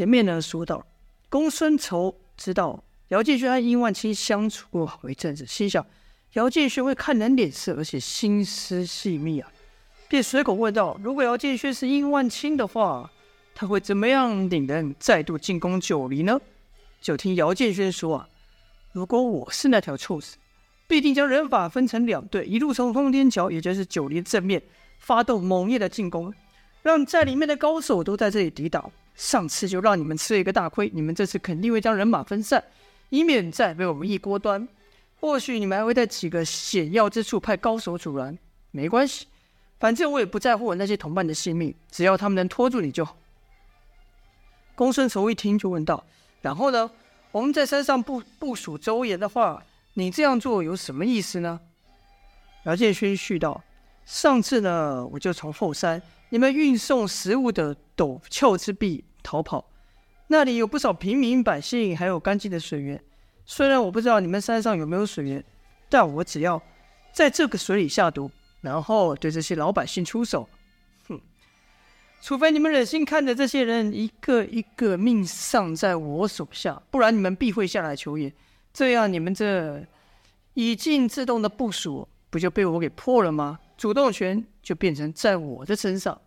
前面呢说到，公孙仇知道姚建轩和殷万清相处过好一阵子，心想姚建轩会看人脸色，而且心思细密啊，便随口问道：“如果姚建轩是殷万清的话，他会怎么样领人再度进攻九黎呢？”就听姚建轩说啊：“如果我是那条臭死，必定将人马分成两队，一路从通天桥，也就是九黎正面，发动猛烈的进攻。”让在里面的高手都在这里抵挡。上次就让你们吃了一个大亏，你们这次肯定会将人马分散，以免再被我们一锅端。或许你们还会在几个险要之处派高手阻拦。没关系，反正我也不在乎我那些同伴的性命，只要他们能拖住你就好。公孙仇一听就问道：“然后呢？我们在山上部部署周延的话，你这样做有什么意思呢？”姚建勋续道：“上次呢，我就从后山。”你们运送食物的陡峭之壁逃跑，那里有不少平民百姓，还有干净的水源。虽然我不知道你们山上有没有水源，但我只要在这个水里下毒，然后对这些老百姓出手，哼！除非你们忍心看着这些人一个一个命丧在我手下，不然你们必会下来求援。这样你们这以静制动的部署，不就被我给破了吗？主动权就变成在我的身上。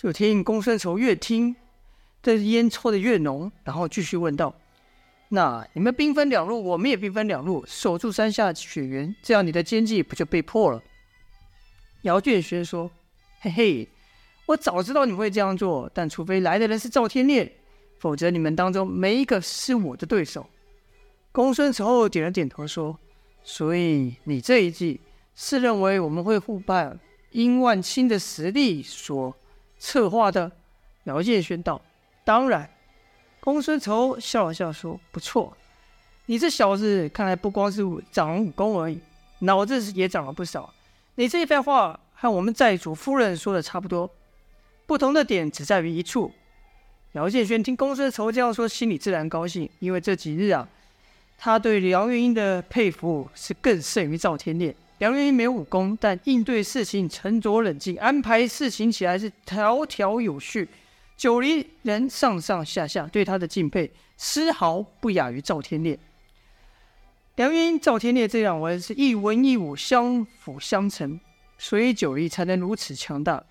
就听公孙仇越听，这烟抽得越浓，然后继续问道：“那你们兵分两路，我们也兵分两路，守住山下雪原，这样你的奸计不就被破了？”姚建轩说：“嘿嘿，我早知道你会这样做，但除非来的人是赵天烈，否则你们当中没一个是我的对手。”公孙仇点了点头说：“所以你这一计。”是认为我们会互败，殷万清的实力所策划的。姚建轩道：“当然。”公孙仇笑了笑说：“不错，你这小子看来不光是长武功而已，脑子也长了不少。你这一番话和我们寨主夫人说的差不多，不同的点只在于一处。”姚建轩听公孙仇这样说，心里自然高兴，因为这几日啊，他对梁月英的佩服是更胜于赵天烈。梁元英没有武功，但应对事情沉着冷静，安排事情起来是条条有序。九黎人上上下下对他的敬佩丝毫不亚于赵天烈。梁元英、赵天烈这两人是一文一武相辅相成，所以九黎才能如此强大。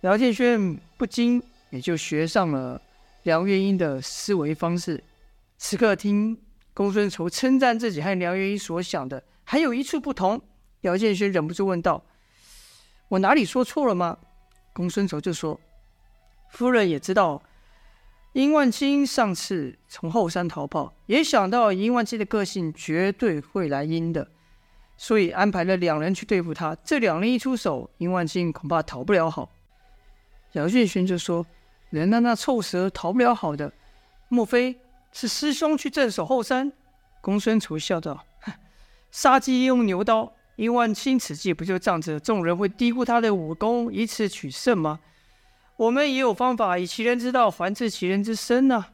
姚建轩不禁也就学上了梁元英的思维方式。此刻听公孙仇称赞自己和梁元英所想的。还有一处不同，姚建勋忍不住问道：“我哪里说错了吗？”公孙仇就说：“夫人也知道，殷万清上次从后山逃跑，也想到殷万清的个性绝对会来阴的，所以安排了两人去对付他。这两人一出手，殷万清恐怕逃不了好。”姚建勋就说：“人家那臭蛇逃不了好的，莫非是师兄去镇守后山？”公孙仇笑道。杀鸡用牛刀，殷万清此计不就仗着众人会低估他的武功，以此取胜吗？我们也有方法，以其人之道还治其人之身呢、啊。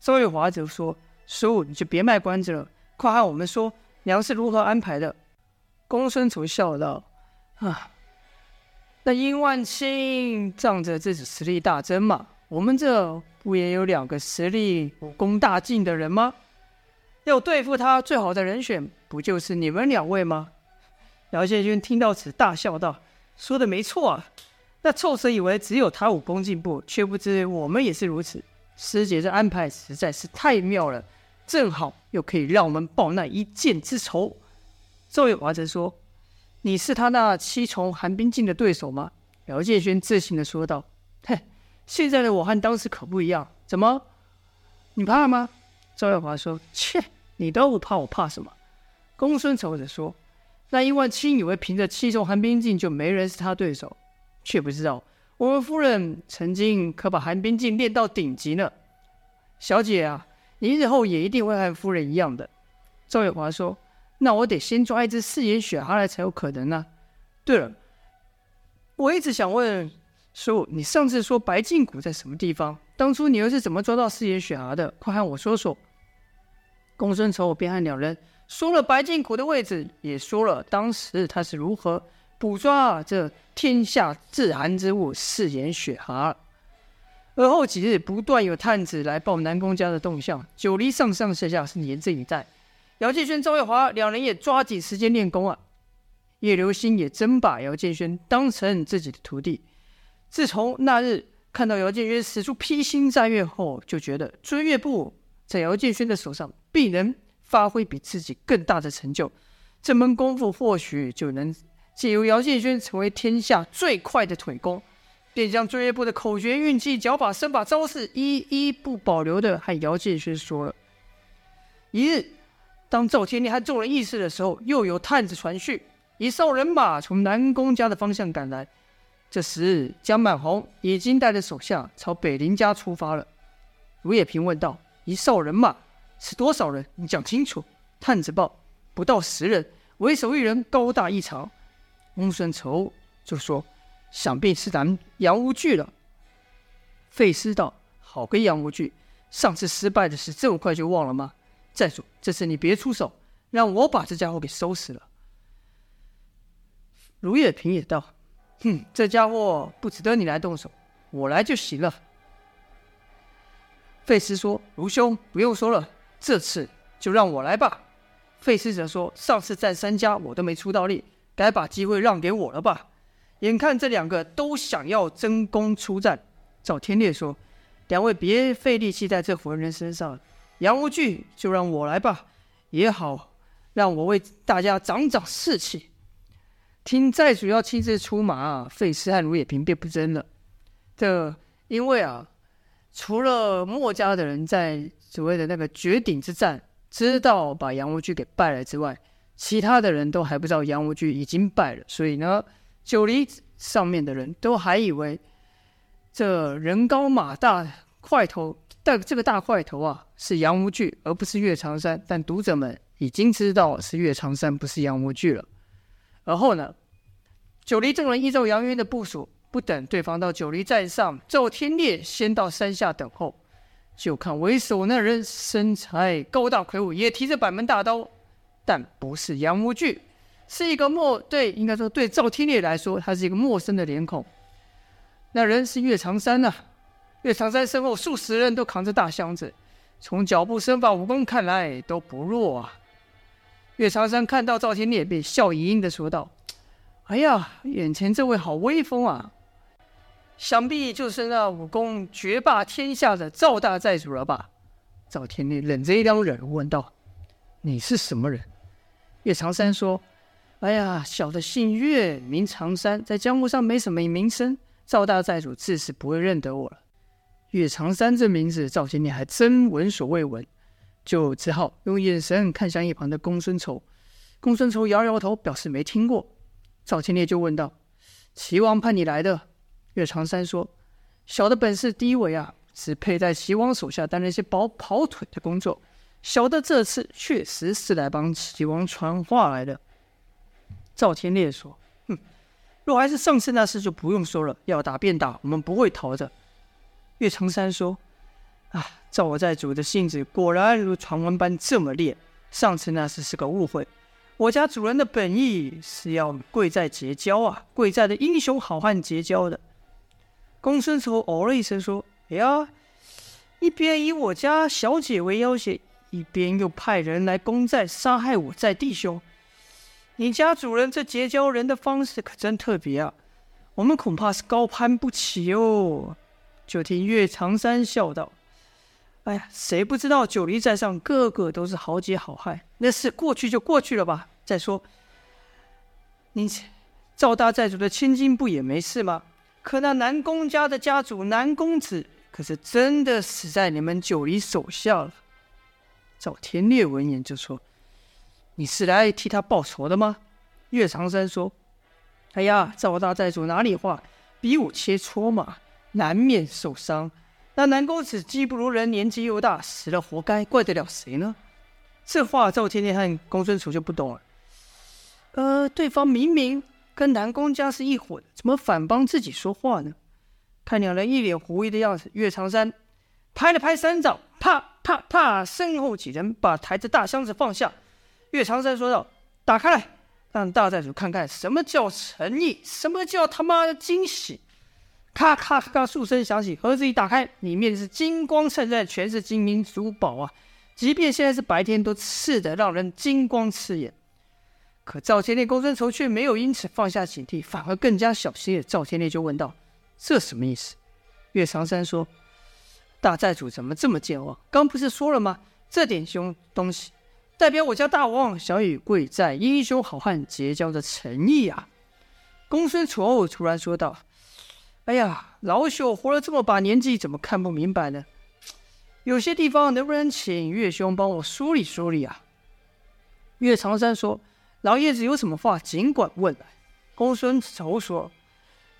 赵月华则说：“叔，你就别卖关子了，快和我们说娘是如何安排的。”公孙仇笑道：“啊，那殷万清仗着自己实力大增嘛，我们这不也有两个实力武功大进的人吗？要对付他，最好的人选。”不就是你们两位吗？姚建军听到此大笑道：“说的没错啊，那臭蛇以为只有他武功进步，却不知我们也是如此。师姐这安排实在是太妙了，正好又可以让我们报那一箭之仇。”周月华则说：“你是他那七重寒冰镜的对手吗？”姚建勋自信地说道：“嘿，现在的我和当时可不一样。怎么，你怕吗？”周月华说：“切，你都不怕，我怕什么？”公孙仇者说：“那殷万清以为凭着七重寒冰镜就没人是他对手，却不知道我们夫人曾经可把寒冰镜练到顶级呢。小姐啊，你日后也一定会和夫人一样的。”赵月华说：“那我得先抓一只四眼雪蛤来才有可能呢。对了，我一直想问叔，你上次说白净谷在什么地方？当初你又是怎么抓到四眼雪蛤的？快和我说说。”公孙仇便和两人。说了白净苦的位置，也说了当时他是如何捕抓这天下至寒之物四眼雪蛤。而后几日，不断有探子来报南宫家的动向，九黎上上下下是严阵以待。姚建轩、赵月华两人也抓紧时间练功啊。叶流星也真把姚建轩当成自己的徒弟。自从那日看到姚建轩使出披星戴月后，就觉得尊月部在姚建轩的手上必能发挥比自己更大的成就。这门功夫或许就能借由姚建轩成为天下最快的腿功，便将尊乐部的口诀、运气、脚法、身法、招式一一不保留的和姚建轩说了。一日，当赵天烈和众人议事的时候，又有探子传讯。一哨人马从南宫家的方向赶来，这时江满红已经带着手下朝北林家出发了。卢也平问道：“一哨人马是多少人？你讲清楚。”探子报：“不到十人，为首一人高大异常。”公孙仇就说：“想必是咱杨无惧了。”费师道：“好个杨无惧，上次失败的事这么快就忘了吗？再说，这次你别出手，让我把这家伙给收拾了。”卢也平也道：“哼，这家伙不值得你来动手，我来就行了。”费师说：“卢兄不用说了，这次就让我来吧。”费斯则说：“上次战三家我都没出到力，该把机会让给我了吧？眼看这两个都想要争功出战。”赵天烈说：“两位别费力气在这伙人身上，杨无惧就让我来吧，也好让我为大家长长士气。”听寨主要亲自出马，费斯和卢也平便不争了。这因为啊，除了墨家的人在所谓的那个绝顶之战知道把杨无惧给败了之外，其他的人都还不知道杨无惧已经败了。所以呢，九黎上面的人都还以为这人高马大块头，但这个大块头啊是杨无惧，而不是岳长山。但读者们已经知道是岳长山，不是杨无惧了。而后呢，九黎众人依照杨渊的部署，不等对方到九黎寨上，赵天烈先到山下等候。就看为首那人身材高大魁梧，也提着板门大刀，但不是杨无惧，是一个陌对，应该说对赵天烈来说，他是一个陌生的脸孔。那人是岳长山呐、啊，岳长山身后数十人都扛着大箱子，从脚步、身法、武功看来都不弱啊。岳长山看到赵天烈，便笑盈盈的说道：“哎呀，眼前这位好威风啊！想必就是那武功绝霸天下的赵大寨主了吧？”赵天烈冷着一张脸问道：“你是什么人？”岳长山说：“哎呀，小的姓岳，名长山，在江湖上没什么名声，赵大寨主自是不会认得我了。”岳长山这名字，赵天烈还真闻所未闻。就只好用眼神看向一旁的公孙仇，公孙仇摇摇头，表示没听过。赵天烈就问道：“齐王派你来的？”岳长山说：“小的本事低微啊，只配在齐王手下担任一些跑跑腿的工作。小的这次确实是来帮齐王传话来的。”赵天烈说：“哼，若还是上次那事，就不用说了，要打便打，我们不会逃的。”岳长山说。啊，赵寨主的性子果然如传闻般这么烈。上次那事是个误会，我家主人的本意是要贵寨结交啊，贵寨的英雄好汉结交的。公孙仇哦了一声说：“哎呀，一边以我家小姐为要挟，一边又派人来攻寨杀害我寨弟兄。你家主人这结交人的方式可真特别啊，我们恐怕是高攀不起哦。”就听岳长山笑道。哎呀，谁不知道九黎寨上个个都是豪杰好汉？那事过去就过去了吧。再说，你赵大寨主的千金不也没事吗？可那南宫家的家主南公子，可是真的死在你们九黎手下了。赵天烈闻言就说：“你是来替他报仇的吗？”岳长山说：“哎呀，赵大寨主哪里话，比武切磋嘛，难免受伤。”那南公子技不如人，年纪又大，死了活该，怪得了谁呢？这话赵天烈和公孙楚就不懂了。呃，对方明明跟南宫家是一伙的，怎么反帮自己说话呢？看两人一脸狐疑的样子，岳长山拍了拍三掌，啪啪啪，身后几人把抬着大箱子放下。岳长山说道：“打开来，让大寨主看看什么叫诚意，什么叫他妈的惊喜。”咔咔咔咔数声响起，盒子一打开，里面是金光灿烂，全是金银珠宝啊！即便现在是白天，都刺得让人金光刺眼。可赵天烈、公孙仇却没有因此放下警惕，反而更加小心。赵天烈就问道：“这什么意思？”岳长山说：“大寨主怎么这么健忘？刚不是说了吗？这点凶东西，代表我家大王想与贵寨英雄好汉结交的诚意啊！”公孙仇突然说道。哎呀，老朽活了这么把年纪，怎么看不明白呢？有些地方能不能请岳兄帮我梳理梳理啊？岳长山说：“老爷子有什么话，尽管问来。”公孙仇说：“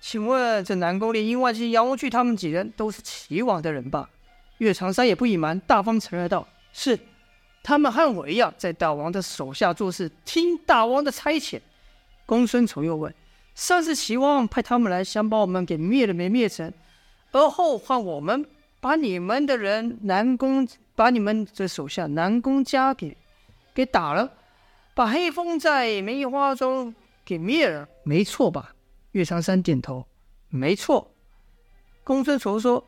请问这南宫烈、殷万金、杨无惧他们几人都是齐王的人吧？”岳长山也不隐瞒，大方承认道：“是，他们和我一样，在大王的手下做事，听大王的差遣。”公孙仇又问。上次齐王派他们来，想把我们给灭了没灭成，而后换我们把你们的人南宫，把你们的手下南宫家给给打了，把黑风在梅花洲给灭了，没错吧？岳长山点头，没错。公孙仇说：“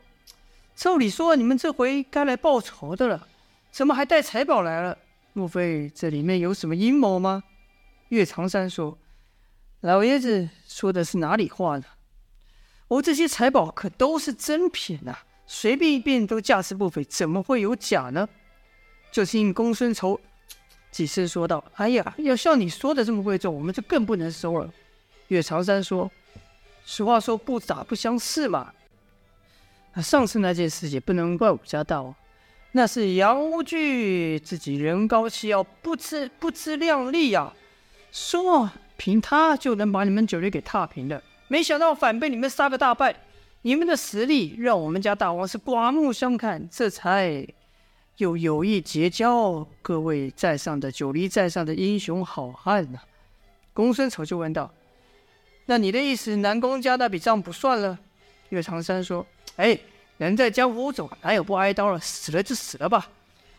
照理说你们这回该来报仇的了，怎么还带财宝来了？莫非这里面有什么阴谋吗？”岳长山说。老爷子说的是哪里话呢？我这些财宝可都是真品呐、啊，随便一便都价值不菲，怎么会有假呢？就听公孙仇几声说道：“哎呀，要像你说的这么贵重，我们就更不能收了。”岳长山说：“实话说，不打不相识嘛。上次那件事也不能怪我家大王，那是杨无惧自己人高气傲，不知不自量力呀、啊，说。”凭他就能把你们九黎给踏平了，没想到反被你们杀个大败。你们的实力让我们家大王是刮目相看，这才又有意结交各位在上的九黎在上的英雄好汉呢、啊。公孙丑就问道：“那你的意思，南宫家那笔账不算了？”岳长山说：“哎，人在江湖走，哪有不挨刀了？死了就死了吧。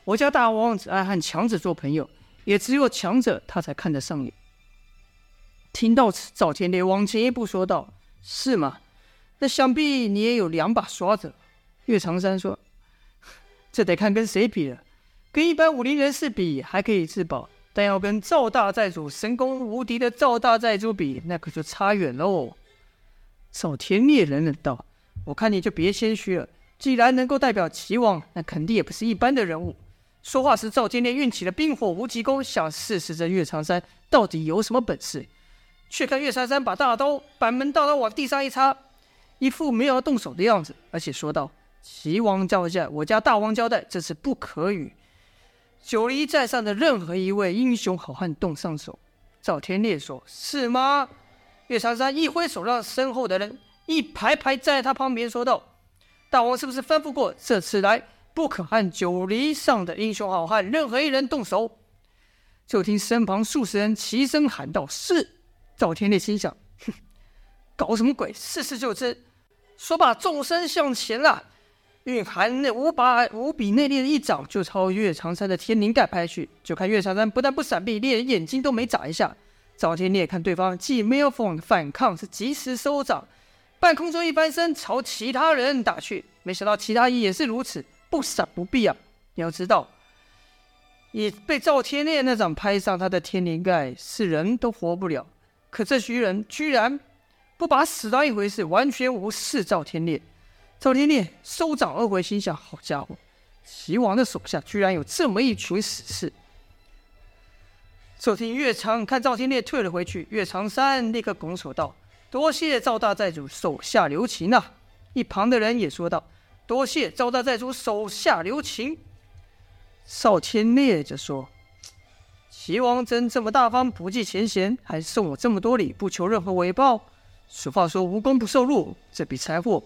我家大王只爱和强者做朋友，也只有强者他才看得上眼。”听到此，赵天烈往前一步说道：“是吗？那想必你也有两把刷子。”岳长山说：“这得看跟谁比了。跟一般武林人士比还可以自保，但要跟赵大寨主神功无敌的赵大寨主比，那可就差远喽。”赵天烈冷冷道：“我看你就别谦虚了。既然能够代表齐王，那肯定也不是一般的人物。”说话时，赵天烈运起了冰火无极功，想试试这岳长山到底有什么本事。却看岳长山把大刀板门大刀往地上一插，一副没有要动手的样子，而且说道：“齐王交代，我家大王交代，这次不可与九黎在上的任何一位英雄好汉动上手。”赵天烈说：“是吗？”岳长山一挥手，让身后的人一排排站在他旁边，说道：“大王是不是吩咐过，这次来不可和九黎上的英雄好汉任何一人动手？”就听身旁数十人齐声喊道：“是。”赵天烈心想：“哼，搞什么鬼？试试就知。”说罢，纵身向前了，蕴含那无把无比内力的一掌就朝岳长山的天灵盖拍去。就看岳长山不但不闪避，连眼睛都没眨一下。赵天烈看对方既没有反抗，是及时收掌，半空中一翻身朝其他人打去。没想到其他也是如此，不闪不避啊！你要知道，也被赵天烈那掌拍上他的天灵盖，是人都活不了。可这群人居然不把死当一回事，完全无视赵天烈。赵天烈收掌而回，心想：好家伙，齐王的手下居然有这么一群死士。就听岳长看赵天烈退了回去，岳长山立刻拱手道：“多谢赵大寨主手下留情啊！”一旁的人也说道：“多谢赵大寨主手下留情。”赵天烈就说。齐王真这么大方，不计前嫌，还送我这么多礼，不求任何回报。俗话说无功不受禄，这笔财货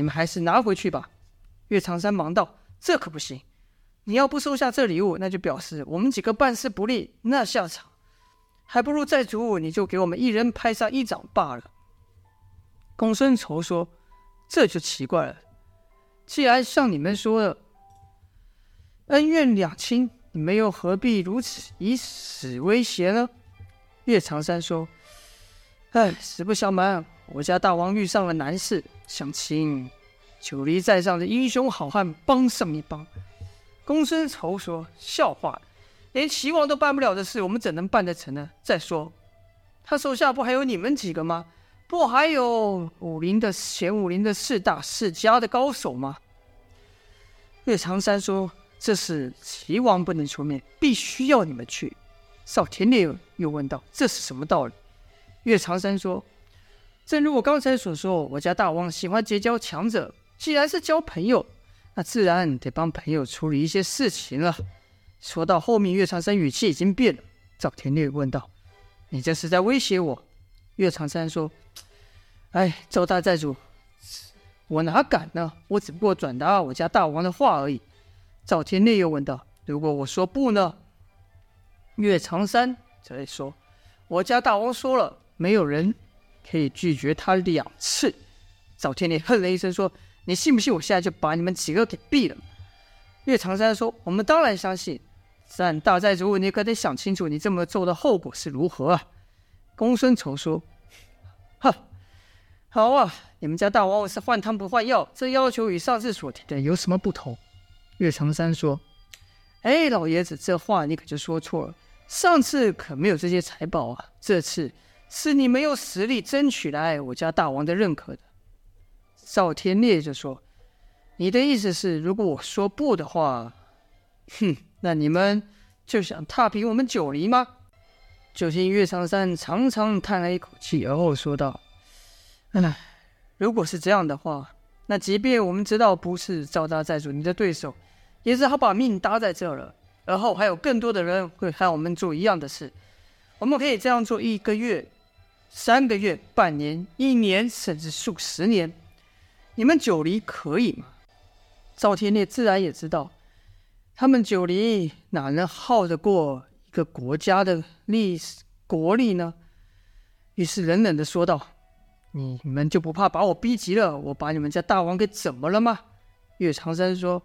你们还是拿回去吧。岳长山忙道：“这可不行，你要不收下这礼物，那就表示我们几个办事不力，那下场还不如寨主你就给我们一人拍上一掌罢了。”公孙仇说：“这就奇怪了，既然像你们说的，恩怨两清。”你们又何必如此以死威胁呢？岳长山说：“哎，实不相瞒，我家大王遇上了难事，想请九黎在上的英雄好汉帮上一帮。公孙仇说：“笑话，连齐王都办不了的事，我们怎能办得成呢？再说，他手下不还有你们几个吗？不还有武林的前武林的四大世家的高手吗？”岳长山说：“这是齐王不能出面，必须要你们去。”少天烈又问道：“这是什么道理？”岳长山说：“正如我刚才所说，我家大王喜欢结交强者。既然是交朋友，那自然得帮朋友处理一些事情了。”说到后面，岳长山语气已经变了。赵天烈问道：“你这是在威胁我？”岳长山说：“哎，赵大寨主，我哪敢呢？我只不过转达我家大王的话而已。”赵天烈又问道：“如果我说不呢？”岳长山则说：“我家大王说了，没有人可以拒绝他两次。”赵天烈哼了一声说：“你信不信我现在就把你们几个给毙了？”岳长山说：“我们当然相信，但大寨主，你可得想清楚，你这么做的后果是如何啊？”公孙仇说：“哼，好啊，你们家大王我是换汤不换药，这要求与上次所提的有什么不同？”岳长山说：“哎，老爷子，这话你可就说错了。”上次可没有这些财宝啊，这次是你没有实力争取来我家大王的认可的。赵天烈就说：“你的意思是，如果我说不的话，哼，那你们就想踏平我们九黎吗？”就听岳长山长长叹了一口气，而后说道：“唉，如果是这样的话，那即便我们知道不是赵大寨主你的对手，也只好把命搭在这了。”而后还有更多的人会和我们做一样的事，我们可以这样做一个月、三个月、半年、一年，甚至数十年。你们九黎可以吗？赵天烈自然也知道，他们九黎哪能耗得过一个国家的历史国力呢？于是冷冷的说道：“你们就不怕把我逼急了？我把你们家大王给怎么了吗？”岳长山说：“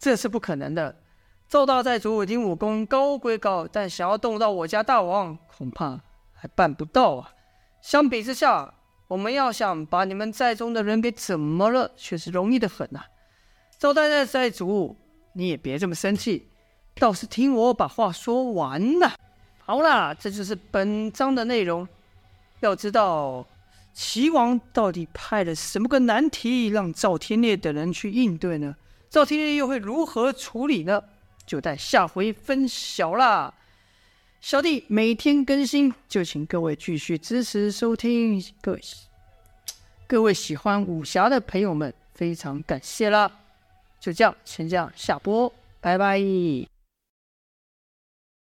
这是不可能的。”赵大寨主武武功高归高，但想要动到我家大王，恐怕还办不到啊！相比之下，我们要想把你们寨中的人给怎么了，却是容易的很呐、啊。赵大寨主，你也别这么生气，倒是听我把话说完呐。好啦，这就是本章的内容。要知道，齐王到底派了什么个难题，让赵天烈等人去应对呢？赵天烈又会如何处理呢？就待下回分晓啦！小弟每天更新，就请各位继续支持收听。各位各位喜欢武侠的朋友们，非常感谢啦！就这样，先这样下播，拜拜。